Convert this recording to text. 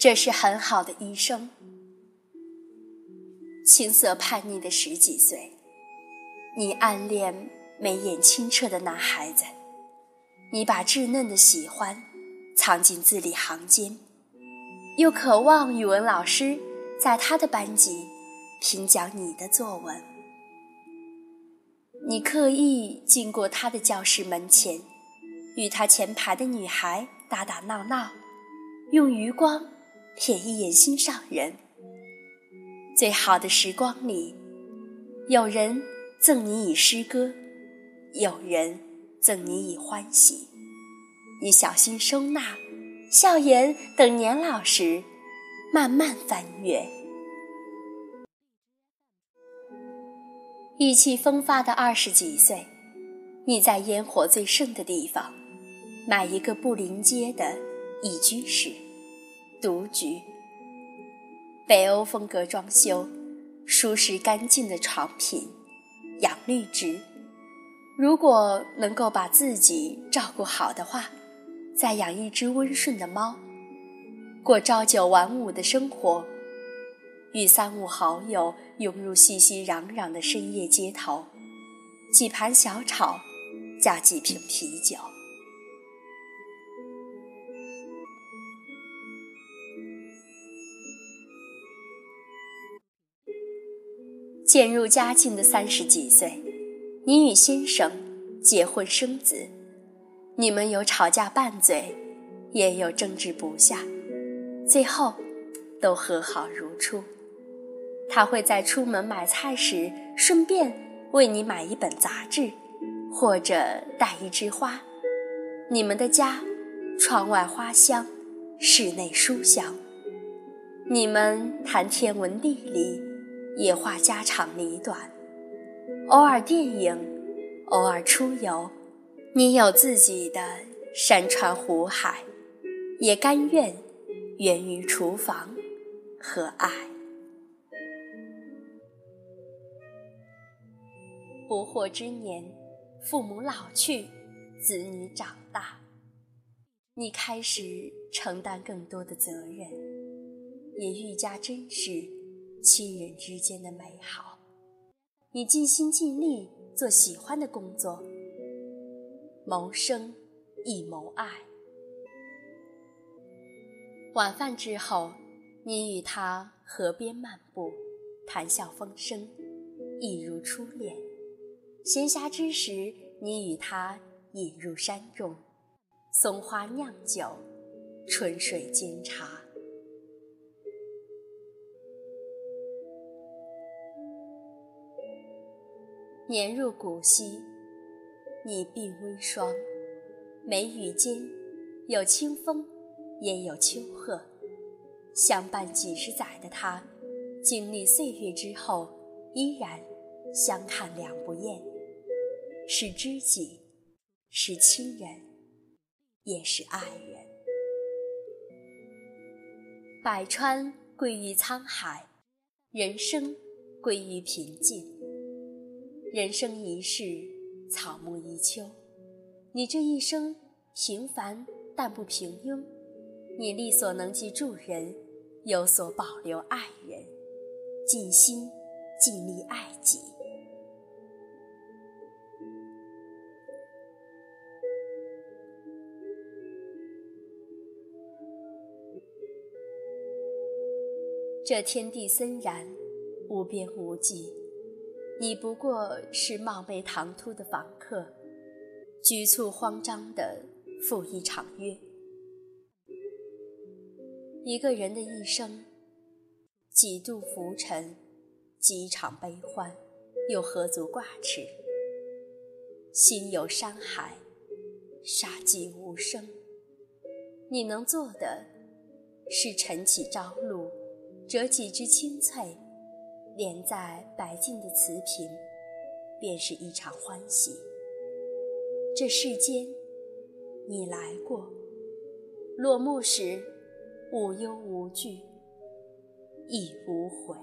这是很好的医生。青涩叛逆的十几岁，你暗恋眉眼清澈的男孩子，你把稚嫩的喜欢藏进字里行间，又渴望语文老师在他的班级评讲你的作文。你刻意经过他的教室门前，与他前排的女孩打打闹闹，用余光瞥一眼心上人。最好的时光里，有人赠你以诗歌，有人赠你以欢喜。你小心收纳，笑颜等年老时，慢慢翻阅。意气风发的二十几岁，你在烟火最盛的地方，买一个不临街的一居室，独居。北欧风格装修，舒适干净的床品，养绿植。如果能够把自己照顾好的话，再养一只温顺的猫，过朝九晚五的生活。与三五好友涌入熙熙攘攘的深夜街头，几盘小炒，加几瓶啤酒。渐入佳境的三十几岁，你与先生结婚生子，你们有吵架拌嘴，也有争执不下，最后都和好如初。他会在出门买菜时顺便为你买一本杂志，或者带一枝花。你们的家，窗外花香，室内书香。你们谈天文地理，也话家长里短。偶尔电影，偶尔出游。你有自己的山川湖海，也甘愿源于厨房和爱。不惑之年，父母老去，子女长大，你开始承担更多的责任，也愈加珍视亲人之间的美好。你尽心尽力做喜欢的工作，谋生亦谋爱。晚饭之后，你与他河边漫步，谈笑风生，一如初恋。闲暇之时，你与他引入山中，松花酿酒，春水煎茶。年入古稀，你鬓微霜，眉宇间有清风，也有秋鹤。相伴几十载的他，经历岁月之后，依然相看两不厌。是知己，是亲人，也是爱人。百川归于沧海，人生归于平静。人生一世，草木一秋。你这一生平凡但不平庸，你力所能及助人，有所保留爱人，尽心尽力爱己。这天地森然，无边无际，你不过是貌美唐突的访客，局促慌张的赴一场约。一个人的一生，几度浮沉，几场悲欢，又何足挂齿？心有山海，杀机无声。你能做的，是晨起朝露。折几枝青翠，连在白净的瓷瓶，便是一场欢喜。这世间，你来过，落幕时，无忧无惧，亦无悔。